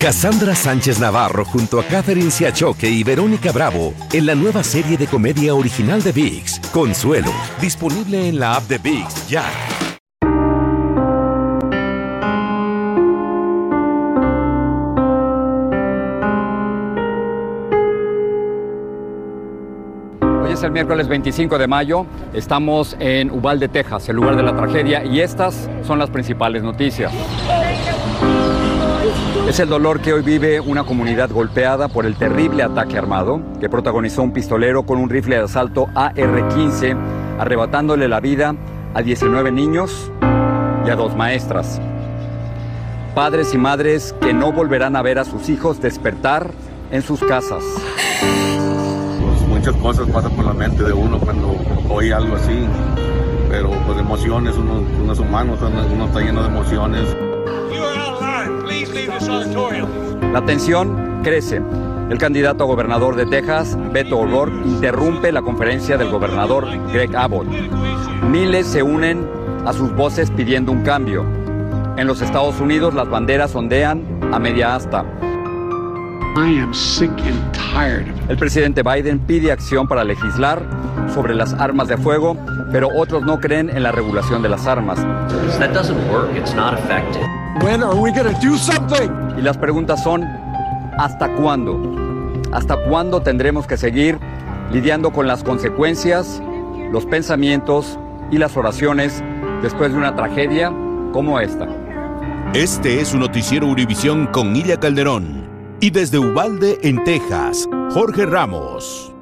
Cassandra Sánchez Navarro junto a Catherine Siachoque y Verónica Bravo en la nueva serie de comedia original de VIX, Consuelo, disponible en la app de VIX ya. Hoy es el miércoles 25 de mayo, estamos en Uvalde, Texas, el lugar de la tragedia, y estas son las principales noticias. Es el dolor que hoy vive una comunidad golpeada por el terrible ataque armado que protagonizó un pistolero con un rifle de asalto AR-15, arrebatándole la vida a 19 niños y a dos maestras. Padres y madres que no volverán a ver a sus hijos despertar en sus casas. Pues muchas cosas pasan por la mente de uno cuando oye algo así, pero pues emociones, uno, uno es humano, uno está lleno de emociones. La tensión crece. El candidato a gobernador de Texas, Beto O'Rourke, interrumpe la conferencia del gobernador Greg Abbott. Miles se unen a sus voces pidiendo un cambio. En los Estados Unidos las banderas ondean a media asta. El presidente Biden pide acción para legislar sobre las armas de fuego, pero otros no creen en la regulación de las armas. Y las preguntas son, ¿hasta cuándo? ¿Hasta cuándo tendremos que seguir lidiando con las consecuencias, los pensamientos y las oraciones después de una tragedia como esta? Este es un noticiero Univisión con Ilia Calderón. Y desde Ubalde, en Texas, Jorge Ramos.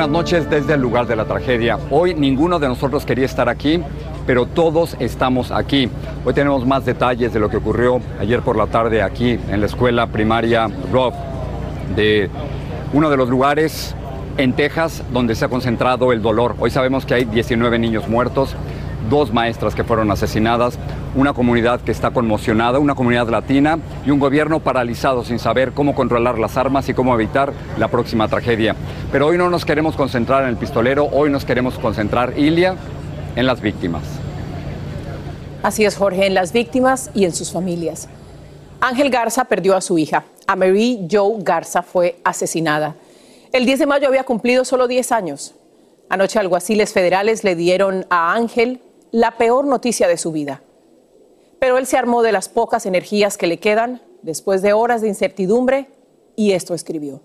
Buenas noches desde el lugar de la tragedia. Hoy ninguno de nosotros quería estar aquí, pero todos estamos aquí. Hoy tenemos más detalles de lo que ocurrió ayer por la tarde aquí en la escuela primaria Rob, de uno de los lugares en Texas donde se ha concentrado el dolor. Hoy sabemos que hay 19 niños muertos, dos maestras que fueron asesinadas, una comunidad que está conmocionada, una comunidad latina y un gobierno paralizado sin saber cómo controlar las armas y cómo evitar la próxima tragedia. Pero hoy no nos queremos concentrar en el pistolero, hoy nos queremos concentrar, Ilia, en las víctimas. Así es, Jorge, en las víctimas y en sus familias. Ángel Garza perdió a su hija. A Marie Joe Garza fue asesinada. El 10 de mayo había cumplido solo 10 años. Anoche alguaciles federales le dieron a Ángel la peor noticia de su vida. Pero él se armó de las pocas energías que le quedan después de horas de incertidumbre y esto escribió.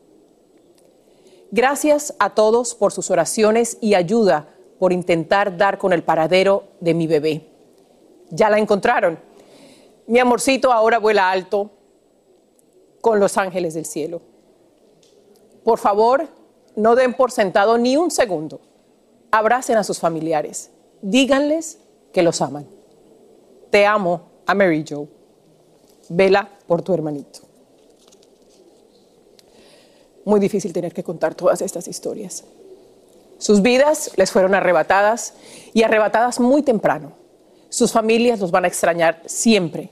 Gracias a todos por sus oraciones y ayuda por intentar dar con el paradero de mi bebé. Ya la encontraron. Mi amorcito ahora vuela alto con los ángeles del cielo. Por favor, no den por sentado ni un segundo. Abracen a sus familiares. Díganles que los aman. Te amo a Mary Joe. Vela por tu hermanito. Muy difícil tener que contar todas estas historias. Sus vidas les fueron arrebatadas y arrebatadas muy temprano. Sus familias los van a extrañar siempre.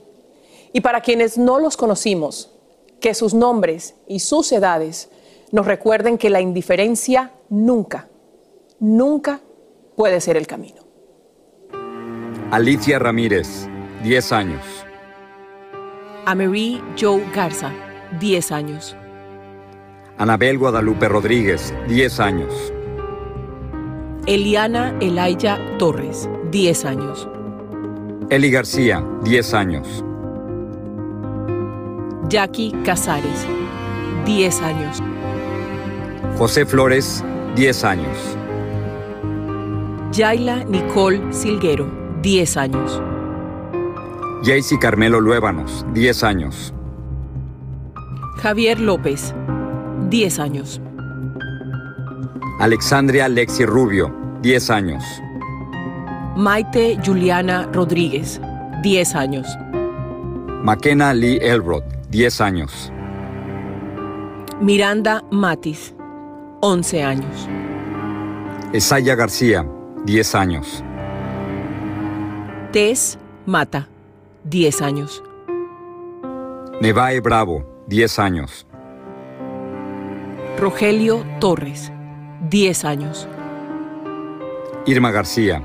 Y para quienes no los conocimos, que sus nombres y sus edades nos recuerden que la indiferencia nunca, nunca puede ser el camino. Alicia Ramírez, 10 años. A Marie Joe Garza, 10 años. Anabel Guadalupe Rodríguez, 10 años. Eliana Elaya Torres, 10 años. Eli García, 10 años. Jackie Casares, 10 años. José Flores, 10 años. Yaila Nicole Silguero, 10 años. Jaycee Carmelo Luébanos, 10 años. Javier López, 10 años. Alexandria Lexi Rubio, 10 años. Maite Juliana Rodríguez, 10 años. Makena Lee Elrod, 10 años. Miranda Matis, 11 años. Esaya García, 10 años. Tess Mata, 10 años. Nevae Bravo, 10 años. Rogelio Torres, 10 años. Irma García.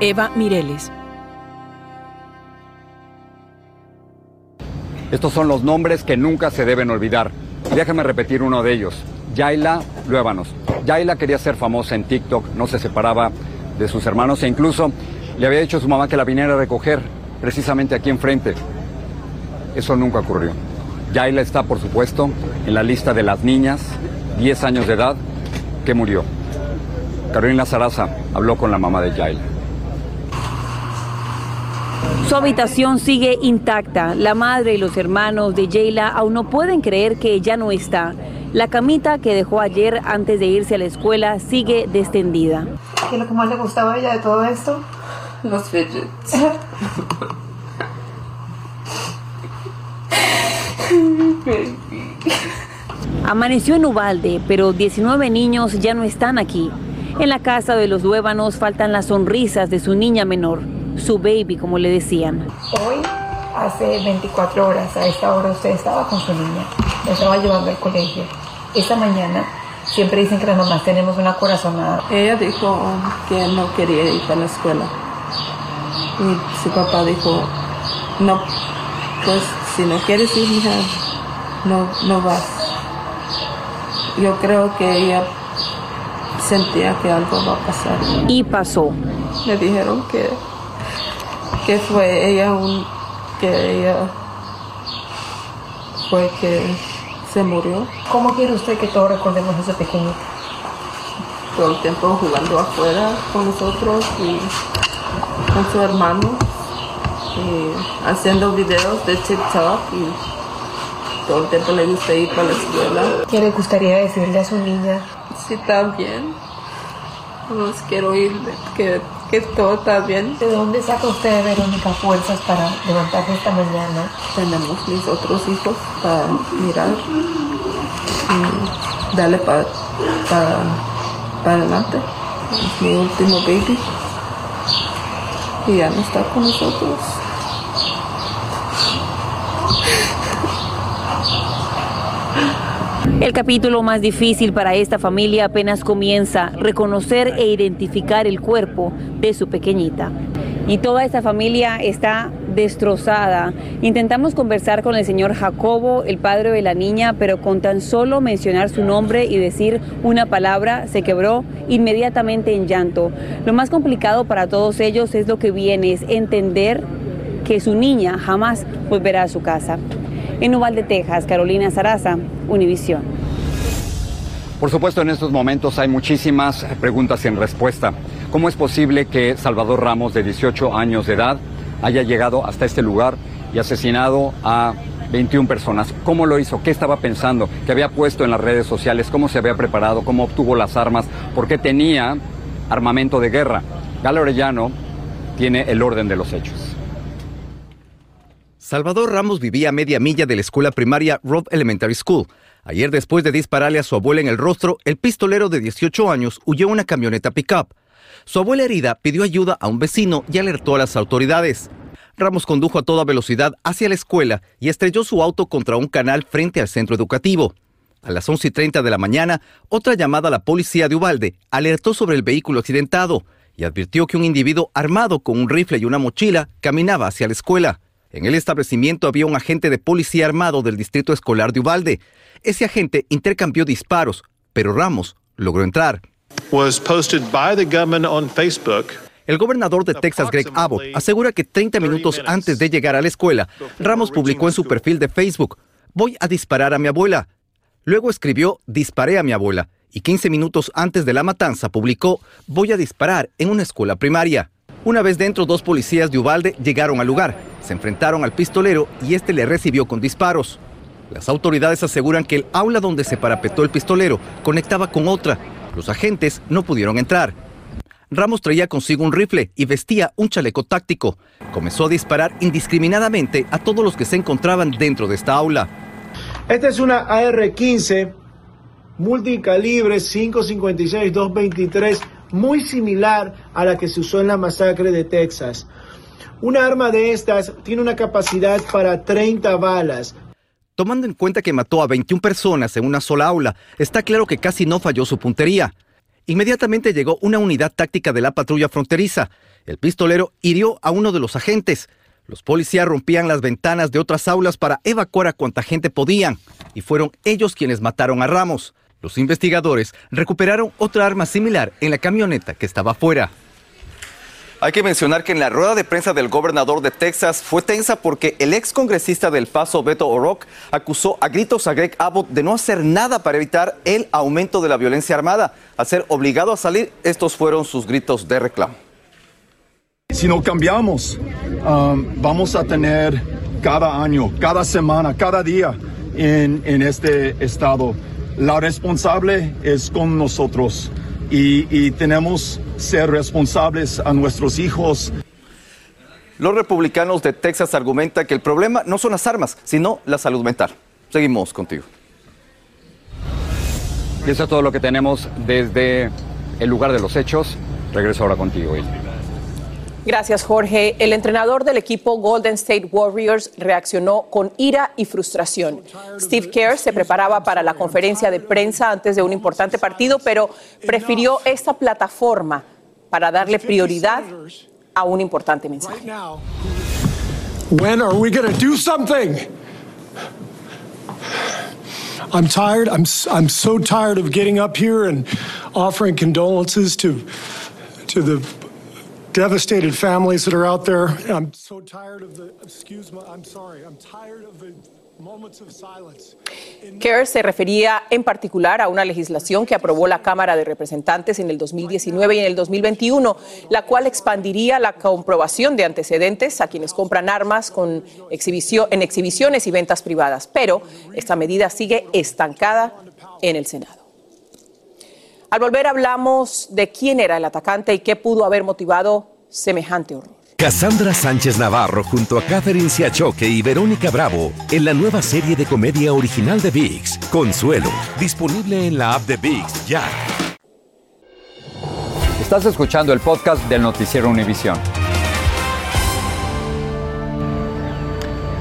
Eva Mireles. Estos son los nombres que nunca se deben olvidar. Déjame repetir uno de ellos. Yaila Luébanos. Yaila quería ser famosa en TikTok, no se separaba de sus hermanos e incluso le había dicho a su mamá que la viniera a recoger precisamente aquí enfrente. Eso nunca ocurrió. Yaila está, por supuesto, en la lista de las niñas, 10 años de edad, que murió. Carolina Saraza habló con la mamá de Yaila. Su habitación sigue intacta. La madre y los hermanos de Jayla aún no pueden creer que ella no está. La camita que dejó ayer antes de irse a la escuela sigue descendida. ¿Qué es lo que más le gustaba a ella de todo esto? Los fidgets. Amaneció en Ubalde, pero 19 niños ya no están aquí. En la casa de los Duébanos faltan las sonrisas de su niña menor, su baby, como le decían. Hoy, hace 24 horas, a esta hora usted estaba con su niña, la estaba llevando al colegio. Esta mañana, siempre dicen que las mamás tenemos una corazonada. Ella dijo que no quería ir a la escuela. Y su papá dijo, no, pues si no quieres ir, hija, no, no vas. Yo creo que ella sentía que algo va a pasar. Y pasó. Le dijeron que, que fue ella un, que ella fue que se murió. ¿Cómo quiere usted que todos recordemos a esa pequeñita? Todo el tiempo jugando afuera con nosotros y con su hermano. Y haciendo videos de TikTok y todo el tiempo le gusta ir para la escuela. ¿Qué le gustaría decirle a su niña? Sí, está Nos quiero ir, que, que todo está bien. ¿De dónde saca usted, Verónica, fuerzas para levantarse esta mañana? Tenemos mis otros hijos para mirar y darle para para adelante. Es mi último baby. Y ya no está con nosotros. El capítulo más difícil para esta familia apenas comienza, reconocer e identificar el cuerpo de su pequeñita. Y toda esta familia está destrozada. Intentamos conversar con el señor Jacobo, el padre de la niña, pero con tan solo mencionar su nombre y decir una palabra, se quebró inmediatamente en llanto. Lo más complicado para todos ellos es lo que viene, es entender que su niña jamás volverá a su casa. En Uvalde, Texas, Carolina Saraza, Univisión. Por supuesto, en estos momentos hay muchísimas preguntas sin respuesta. ¿Cómo es posible que Salvador Ramos, de 18 años de edad, haya llegado hasta este lugar y asesinado a 21 personas? ¿Cómo lo hizo? ¿Qué estaba pensando? ¿Qué había puesto en las redes sociales? ¿Cómo se había preparado? ¿Cómo obtuvo las armas? ¿Por qué tenía armamento de guerra? Galo Orellano tiene el orden de los hechos. Salvador Ramos vivía a media milla de la escuela primaria Rob Elementary School. Ayer, después de dispararle a su abuela en el rostro, el pistolero de 18 años huyó en una camioneta pickup. Su abuela herida pidió ayuda a un vecino y alertó a las autoridades. Ramos condujo a toda velocidad hacia la escuela y estrelló su auto contra un canal frente al centro educativo. A las 11 y 30 de la mañana, otra llamada a la policía de Ubalde alertó sobre el vehículo accidentado y advirtió que un individuo armado con un rifle y una mochila caminaba hacia la escuela. En el establecimiento había un agente de policía armado del distrito escolar de Ubalde. Ese agente intercambió disparos, pero Ramos logró entrar. El gobernador de Texas, Greg Abbott, asegura que 30 minutos antes de llegar a la escuela, Ramos publicó en su perfil de Facebook, voy a disparar a mi abuela. Luego escribió, disparé a mi abuela. Y 15 minutos antes de la matanza publicó, voy a disparar en una escuela primaria. Una vez dentro, dos policías de Ubalde llegaron al lugar, se enfrentaron al pistolero y este le recibió con disparos. Las autoridades aseguran que el aula donde se parapetó el pistolero conectaba con otra. Los agentes no pudieron entrar. Ramos traía consigo un rifle y vestía un chaleco táctico. Comenzó a disparar indiscriminadamente a todos los que se encontraban dentro de esta aula. Esta es una AR-15 multicalibre 556-223 muy similar a la que se usó en la masacre de Texas. Una arma de estas tiene una capacidad para 30 balas. Tomando en cuenta que mató a 21 personas en una sola aula, está claro que casi no falló su puntería. Inmediatamente llegó una unidad táctica de la patrulla fronteriza. El pistolero hirió a uno de los agentes. Los policías rompían las ventanas de otras aulas para evacuar a cuanta gente podían, y fueron ellos quienes mataron a Ramos. Los investigadores recuperaron otra arma similar en la camioneta que estaba afuera. Hay que mencionar que en la rueda de prensa del gobernador de Texas fue tensa porque el ex congresista del Paso, Beto O'Rourke, acusó a gritos a Greg Abbott de no hacer nada para evitar el aumento de la violencia armada. Al ser obligado a salir, estos fueron sus gritos de reclamo. Si no cambiamos, um, vamos a tener cada año, cada semana, cada día en, en este estado. La responsable es con nosotros y, y tenemos ser responsables a nuestros hijos. Los republicanos de Texas argumentan que el problema no son las armas, sino la salud mental. Seguimos contigo. Y eso es todo lo que tenemos desde el lugar de los hechos. Regreso ahora contigo, Will. Gracias, Jorge. El entrenador del equipo Golden State Warriors reaccionó con ira y frustración. Steve Kerr se preparaba para la conferencia de prensa antes de un importante partido, pero prefirió esta plataforma para darle prioridad a un importante mensaje. When are we going to do something? I'm tired. I'm I'm so tired of getting up here and offering condolences to to the devastated families that are out there. I'm so tired of the excuse me. I'm sorry. I'm tired of the. Kerr se refería en particular a una legislación que aprobó la Cámara de Representantes en el 2019 y en el 2021, la cual expandiría la comprobación de antecedentes a quienes compran armas con exhibición, en exhibiciones y ventas privadas. Pero esta medida sigue estancada en el Senado. Al volver hablamos de quién era el atacante y qué pudo haber motivado semejante horror. Cassandra Sánchez Navarro junto a Catherine Siachoque y Verónica Bravo en la nueva serie de comedia original de VIX, Consuelo, disponible en la app de VIX ya. Estás escuchando el podcast del noticiero Univisión.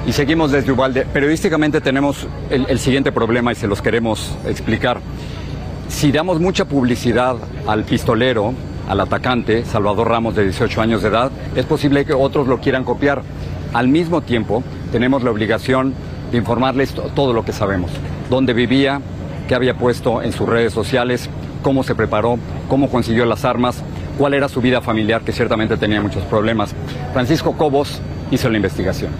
Y seguimos desde Ubalde. Periodísticamente tenemos el, el siguiente problema y se los queremos explicar. Si damos mucha publicidad al pistolero, al atacante, Salvador Ramos, de 18 años de edad, es posible que otros lo quieran copiar. Al mismo tiempo, tenemos la obligación de informarles todo lo que sabemos. Dónde vivía, qué había puesto en sus redes sociales, cómo se preparó, cómo consiguió las armas, cuál era su vida familiar, que ciertamente tenía muchos problemas. Francisco Cobos hizo la investigación.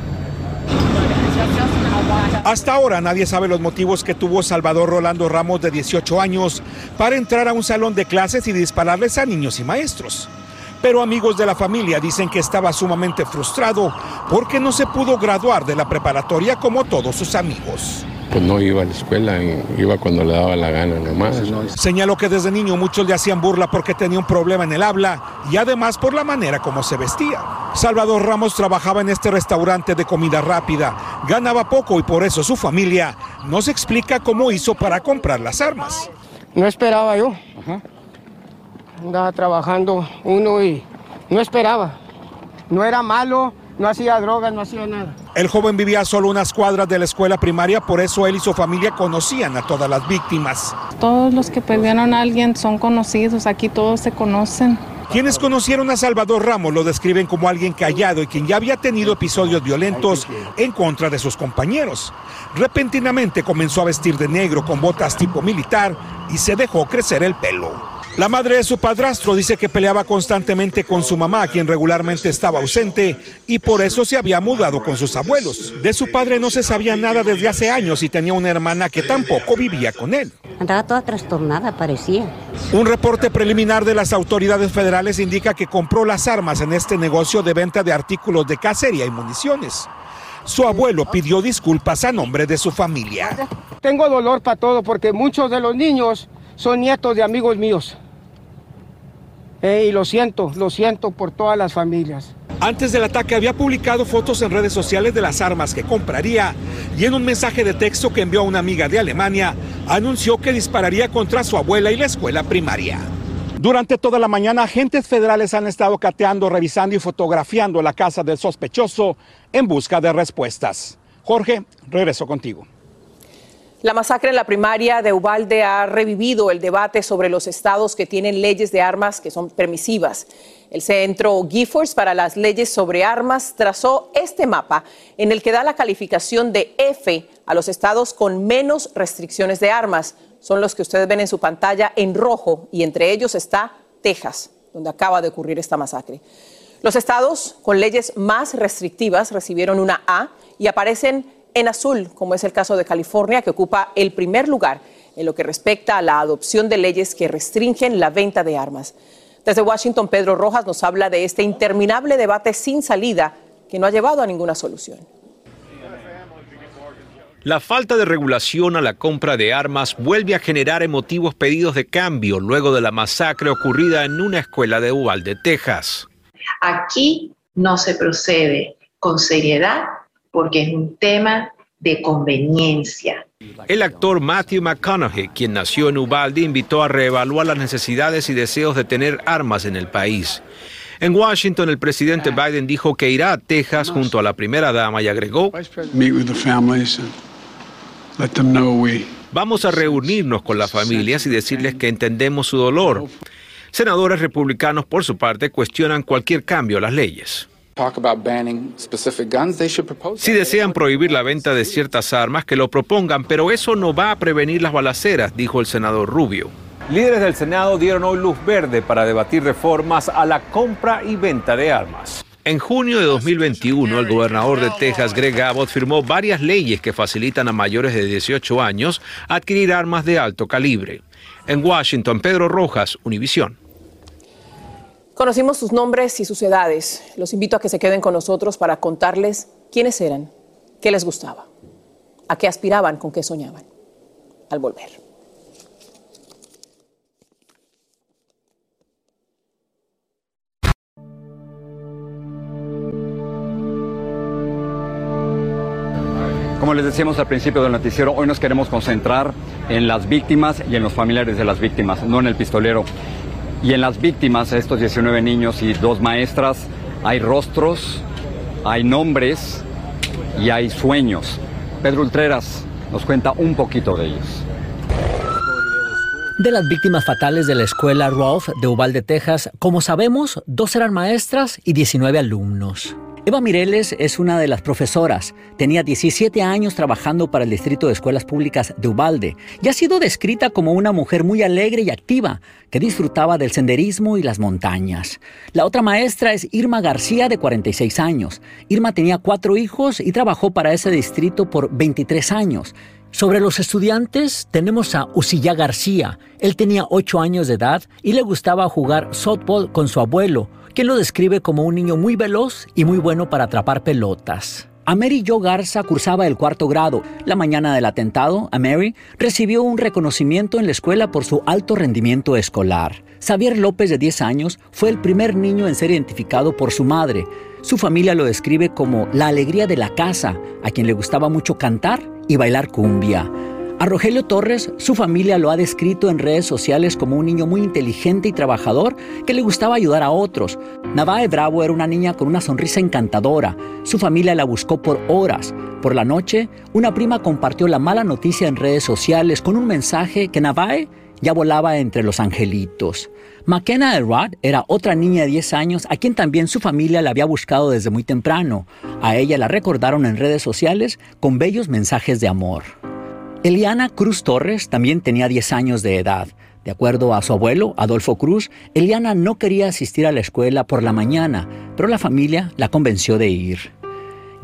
Hasta ahora nadie sabe los motivos que tuvo Salvador Rolando Ramos de 18 años para entrar a un salón de clases y dispararles a niños y maestros. Pero amigos de la familia dicen que estaba sumamente frustrado porque no se pudo graduar de la preparatoria como todos sus amigos. Pues no iba a la escuela, iba cuando le daba la gana nomás. Señaló que desde niño muchos le hacían burla porque tenía un problema en el habla y además por la manera como se vestía. Salvador Ramos trabajaba en este restaurante de comida rápida, ganaba poco y por eso su familia no se explica cómo hizo para comprar las armas. No esperaba yo. Andaba trabajando uno y no esperaba. No era malo, no hacía drogas, no hacía nada. El joven vivía a solo unas cuadras de la escuela primaria, por eso él y su familia conocían a todas las víctimas. Todos los que perdieron a alguien son conocidos, aquí todos se conocen. Quienes conocieron a Salvador Ramos lo describen como alguien callado y quien ya había tenido episodios violentos en contra de sus compañeros. Repentinamente comenzó a vestir de negro con botas tipo militar y se dejó crecer el pelo. La madre de su padrastro dice que peleaba constantemente con su mamá, quien regularmente estaba ausente, y por eso se había mudado con sus abuelos. De su padre no se sabía nada desde hace años y tenía una hermana que tampoco vivía con él. Andaba toda trastornada, parecía. Un reporte preliminar de las autoridades federales indica que compró las armas en este negocio de venta de artículos de cacería y municiones. Su abuelo pidió disculpas a nombre de su familia. Tengo dolor para todo porque muchos de los niños son nietos de amigos míos. Y lo siento, lo siento por todas las familias. Antes del ataque había publicado fotos en redes sociales de las armas que compraría y en un mensaje de texto que envió a una amiga de Alemania anunció que dispararía contra su abuela y la escuela primaria. Durante toda la mañana, agentes federales han estado cateando, revisando y fotografiando la casa del sospechoso en busca de respuestas. Jorge, regreso contigo. La masacre en la primaria de Ubalde ha revivido el debate sobre los estados que tienen leyes de armas que son permisivas. El Centro Giffords para las leyes sobre armas trazó este mapa en el que da la calificación de F a los estados con menos restricciones de armas. Son los que ustedes ven en su pantalla en rojo y entre ellos está Texas, donde acaba de ocurrir esta masacre. Los estados con leyes más restrictivas recibieron una A y aparecen en azul, como es el caso de California, que ocupa el primer lugar en lo que respecta a la adopción de leyes que restringen la venta de armas. Desde Washington, Pedro Rojas nos habla de este interminable debate sin salida que no ha llevado a ninguna solución. La falta de regulación a la compra de armas vuelve a generar emotivos pedidos de cambio luego de la masacre ocurrida en una escuela de Uvalde, Texas. Aquí no se procede con seriedad porque es un tema de conveniencia. El actor Matthew McConaughey, quien nació en Ubalde, invitó a reevaluar las necesidades y deseos de tener armas en el país. En Washington, el presidente Biden dijo que irá a Texas junto a la primera dama y agregó, vamos a reunirnos con las familias y decirles que entendemos su dolor. Senadores republicanos, por su parte, cuestionan cualquier cambio a las leyes. Si desean prohibir la venta de ciertas armas, que lo propongan, pero eso no va a prevenir las balaceras, dijo el senador Rubio. Líderes del Senado dieron hoy luz verde para debatir reformas a la compra y venta de armas. En junio de 2021, el gobernador de Texas, Greg Abbott, firmó varias leyes que facilitan a mayores de 18 años adquirir armas de alto calibre. En Washington, Pedro Rojas, Univisión. Conocimos sus nombres y sus edades. Los invito a que se queden con nosotros para contarles quiénes eran, qué les gustaba, a qué aspiraban, con qué soñaban. Al volver. Como les decíamos al principio del noticiero, hoy nos queremos concentrar en las víctimas y en los familiares de las víctimas, no en el pistolero. Y en las víctimas, estos 19 niños y dos maestras, hay rostros, hay nombres y hay sueños. Pedro Ultreras nos cuenta un poquito de ellos. De las víctimas fatales de la escuela Rolf de Uvalde, Texas, como sabemos, dos eran maestras y 19 alumnos. Eva Mireles es una de las profesoras. Tenía 17 años trabajando para el Distrito de Escuelas Públicas de Ubalde y ha sido descrita como una mujer muy alegre y activa que disfrutaba del senderismo y las montañas. La otra maestra es Irma García, de 46 años. Irma tenía cuatro hijos y trabajó para ese distrito por 23 años. Sobre los estudiantes tenemos a Usilla García. Él tenía 8 años de edad y le gustaba jugar softball con su abuelo, quien lo describe como un niño muy veloz y muy bueno para atrapar pelotas. Mary Jo Garza cursaba el cuarto grado. La mañana del atentado, Mary recibió un reconocimiento en la escuela por su alto rendimiento escolar. Xavier López, de 10 años, fue el primer niño en ser identificado por su madre. Su familia lo describe como la alegría de la casa, a quien le gustaba mucho cantar y bailar cumbia. A Rogelio Torres, su familia lo ha descrito en redes sociales como un niño muy inteligente y trabajador que le gustaba ayudar a otros. Navae Bravo era una niña con una sonrisa encantadora. Su familia la buscó por horas. Por la noche, una prima compartió la mala noticia en redes sociales con un mensaje que Navae ya volaba entre los angelitos. McKenna Elrod era otra niña de 10 años a quien también su familia la había buscado desde muy temprano. A ella la recordaron en redes sociales con bellos mensajes de amor. Eliana Cruz Torres también tenía 10 años de edad. De acuerdo a su abuelo, Adolfo Cruz, Eliana no quería asistir a la escuela por la mañana, pero la familia la convenció de ir.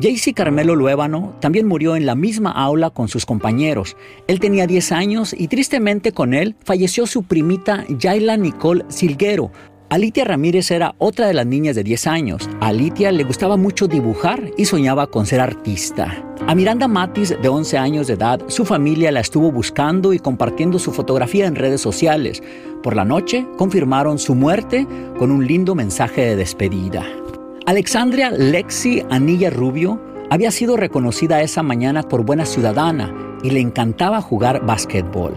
Jaycee Carmelo Luébano también murió en la misma aula con sus compañeros. Él tenía 10 años y tristemente con él falleció su primita Yaila Nicole Silguero, Alitia Ramírez era otra de las niñas de 10 años. A Alitia le gustaba mucho dibujar y soñaba con ser artista. A Miranda Matis, de 11 años de edad, su familia la estuvo buscando y compartiendo su fotografía en redes sociales. Por la noche confirmaron su muerte con un lindo mensaje de despedida. Alexandria Lexi Anilla Rubio había sido reconocida esa mañana por buena ciudadana y le encantaba jugar básquetbol.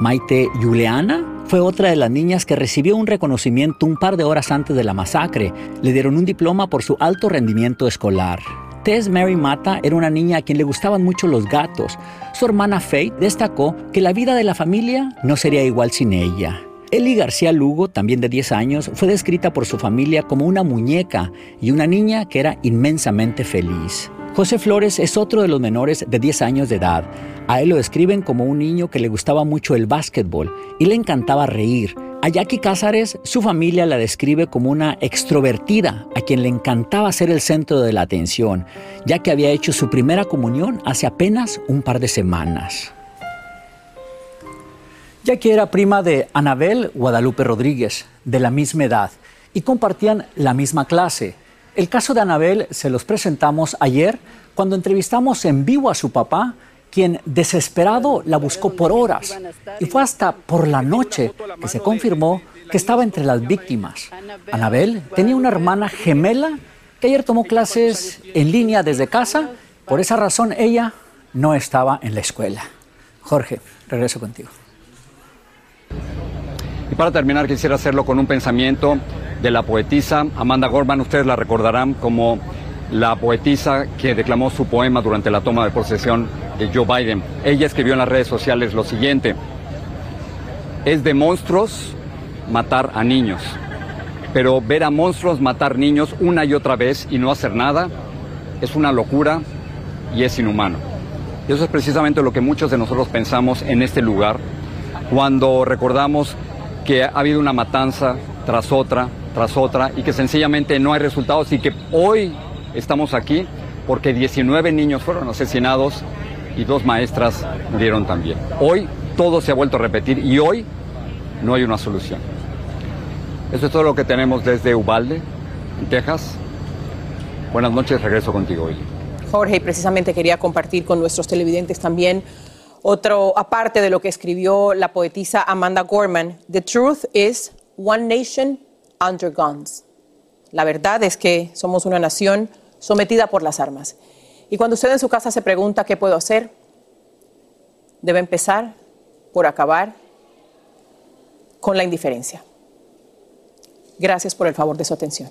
Maite Juliana fue otra de las niñas que recibió un reconocimiento un par de horas antes de la masacre. Le dieron un diploma por su alto rendimiento escolar. Tess Mary Mata era una niña a quien le gustaban mucho los gatos. Su hermana Faith destacó que la vida de la familia no sería igual sin ella. Eli García Lugo, también de 10 años, fue descrita por su familia como una muñeca y una niña que era inmensamente feliz. José Flores es otro de los menores de 10 años de edad. A él lo describen como un niño que le gustaba mucho el básquetbol y le encantaba reír. A Jackie Cázares, su familia la describe como una extrovertida a quien le encantaba ser el centro de la atención, ya que había hecho su primera comunión hace apenas un par de semanas. Jackie era prima de Anabel Guadalupe Rodríguez, de la misma edad, y compartían la misma clase. El caso de Anabel se los presentamos ayer cuando entrevistamos en vivo a su papá, quien desesperado la buscó por horas. Y fue hasta por la noche que se confirmó que estaba entre las víctimas. Anabel tenía una hermana gemela que ayer tomó clases en línea desde casa. Por esa razón ella no estaba en la escuela. Jorge, regreso contigo. Para terminar quisiera hacerlo con un pensamiento de la poetisa Amanda Gorman. Ustedes la recordarán como la poetisa que declamó su poema durante la toma de posesión de Joe Biden. Ella escribió en las redes sociales lo siguiente. Es de monstruos matar a niños, pero ver a monstruos matar niños una y otra vez y no hacer nada es una locura y es inhumano. Y eso es precisamente lo que muchos de nosotros pensamos en este lugar cuando recordamos que ha habido una matanza tras otra, tras otra, y que sencillamente no hay resultados y que hoy estamos aquí porque 19 niños fueron asesinados y dos maestras murieron también. Hoy todo se ha vuelto a repetir y hoy no hay una solución. Eso es todo lo que tenemos desde Ubalde, en Texas. Buenas noches, regreso contigo, hoy. Jorge, precisamente quería compartir con nuestros televidentes también otro, aparte de lo que escribió la poetisa Amanda Gorman, The truth is one nation under guns. La verdad es que somos una nación sometida por las armas. Y cuando usted en su casa se pregunta qué puedo hacer, debe empezar por acabar con la indiferencia. Gracias por el favor de su atención.